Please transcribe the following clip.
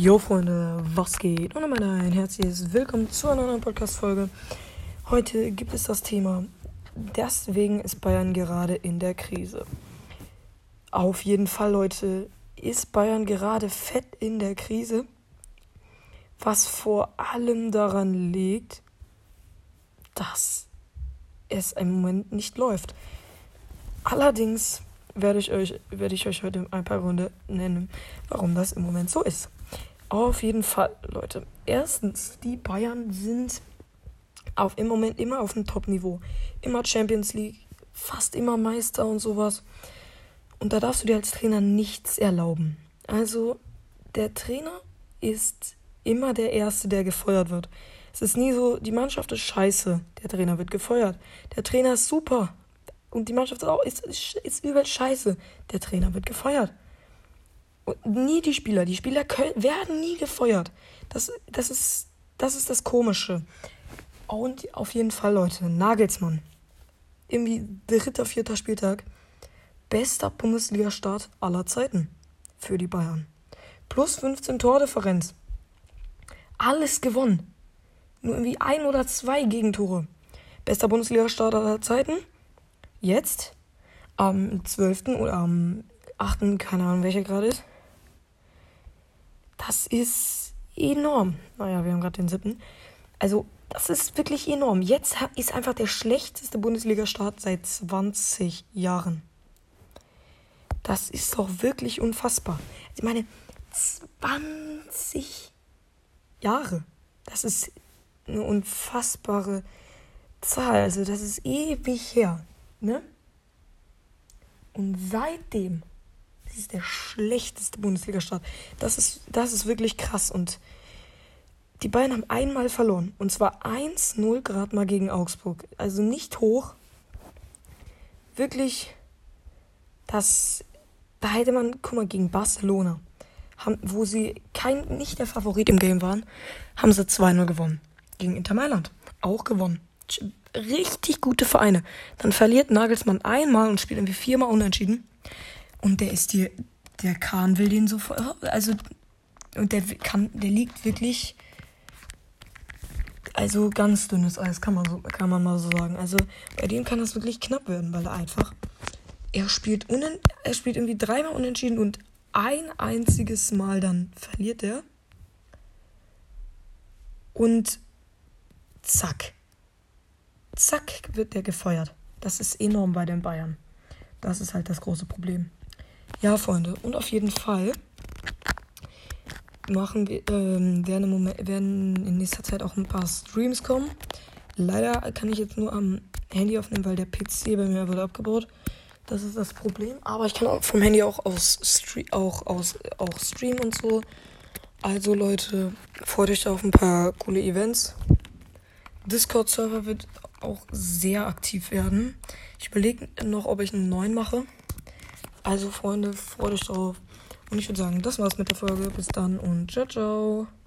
Jo Freunde, was geht? Und einmal ein herzliches Willkommen zu einer neuen Podcast-Folge. Heute gibt es das Thema, deswegen ist Bayern gerade in der Krise. Auf jeden Fall, Leute, ist Bayern gerade fett in der Krise. Was vor allem daran liegt, dass es im Moment nicht läuft. Allerdings werde ich euch, werde ich euch heute ein paar Gründe nennen, warum das im Moment so ist. Auf jeden Fall, Leute. Erstens, die Bayern sind auf, im Moment immer auf dem Top-Niveau. Immer Champions League, fast immer Meister und sowas. Und da darfst du dir als Trainer nichts erlauben. Also, der Trainer ist immer der Erste, der gefeuert wird. Es ist nie so, die Mannschaft ist scheiße, der Trainer wird gefeuert. Der Trainer ist super, und die Mannschaft ist auch ist, ist übel scheiße. Der Trainer wird gefeuert. Und nie die Spieler. Die Spieler können, werden nie gefeuert. Das, das, ist, das ist das Komische. Und auf jeden Fall, Leute, Nagelsmann. Irgendwie dritter, vierter Spieltag. Bester Bundesliga-Start aller Zeiten für die Bayern. Plus 15 Tordifferenz. Alles gewonnen. Nur irgendwie ein oder zwei Gegentore. Bester Bundesliga-Start aller Zeiten jetzt am 12. oder am 8., keine Ahnung, welcher gerade ist. Das ist enorm. Naja, wir haben gerade den 7. Also, das ist wirklich enorm. Jetzt ist einfach der schlechteste Bundesliga-Start seit 20 Jahren. Das ist doch wirklich unfassbar. Ich meine, 20 Jahre. Das ist eine unfassbare Zahl. Also, das ist ewig her. Ne? Und seitdem, das ist der schlechteste Bundesliga-Start. Das ist, das ist wirklich krass. Und die Bayern haben einmal verloren. Und zwar 1-0 gerade mal gegen Augsburg. Also nicht hoch. Wirklich, das, da hätte man, guck mal, gegen Barcelona, haben, wo sie kein, nicht der Favorit im Game waren, haben sie 2-0 gewonnen. Gegen Inter Mailand auch gewonnen richtig gute Vereine. Dann verliert Nagelsmann einmal und spielt irgendwie viermal unentschieden. Und der ist dir, der Kahn will den so, also, und der kann, der liegt wirklich, also ganz dünnes Eis, kann man so, kann man mal so sagen. Also, bei dem kann das wirklich knapp werden, weil er einfach, er spielt unen, er spielt irgendwie dreimal unentschieden und ein einziges Mal dann verliert er. Und zack zack, wird der gefeuert. Das ist enorm bei den Bayern. Das ist halt das große Problem. Ja, Freunde, und auf jeden Fall machen wir, ähm, werden, Moment, werden in nächster Zeit auch ein paar Streams kommen. Leider kann ich jetzt nur am Handy aufnehmen, weil der PC bei mir wurde abgebaut. Das ist das Problem. Aber ich kann vom Handy auch aus Stre auch aus auch streamen und so. Also Leute, freut euch auf ein paar coole Events. Discord-Server wird auch sehr aktiv werden. Ich überlege noch, ob ich einen neuen mache. Also, Freunde, freut euch drauf. Und ich würde sagen, das war's mit der Folge. Bis dann und ciao, ciao.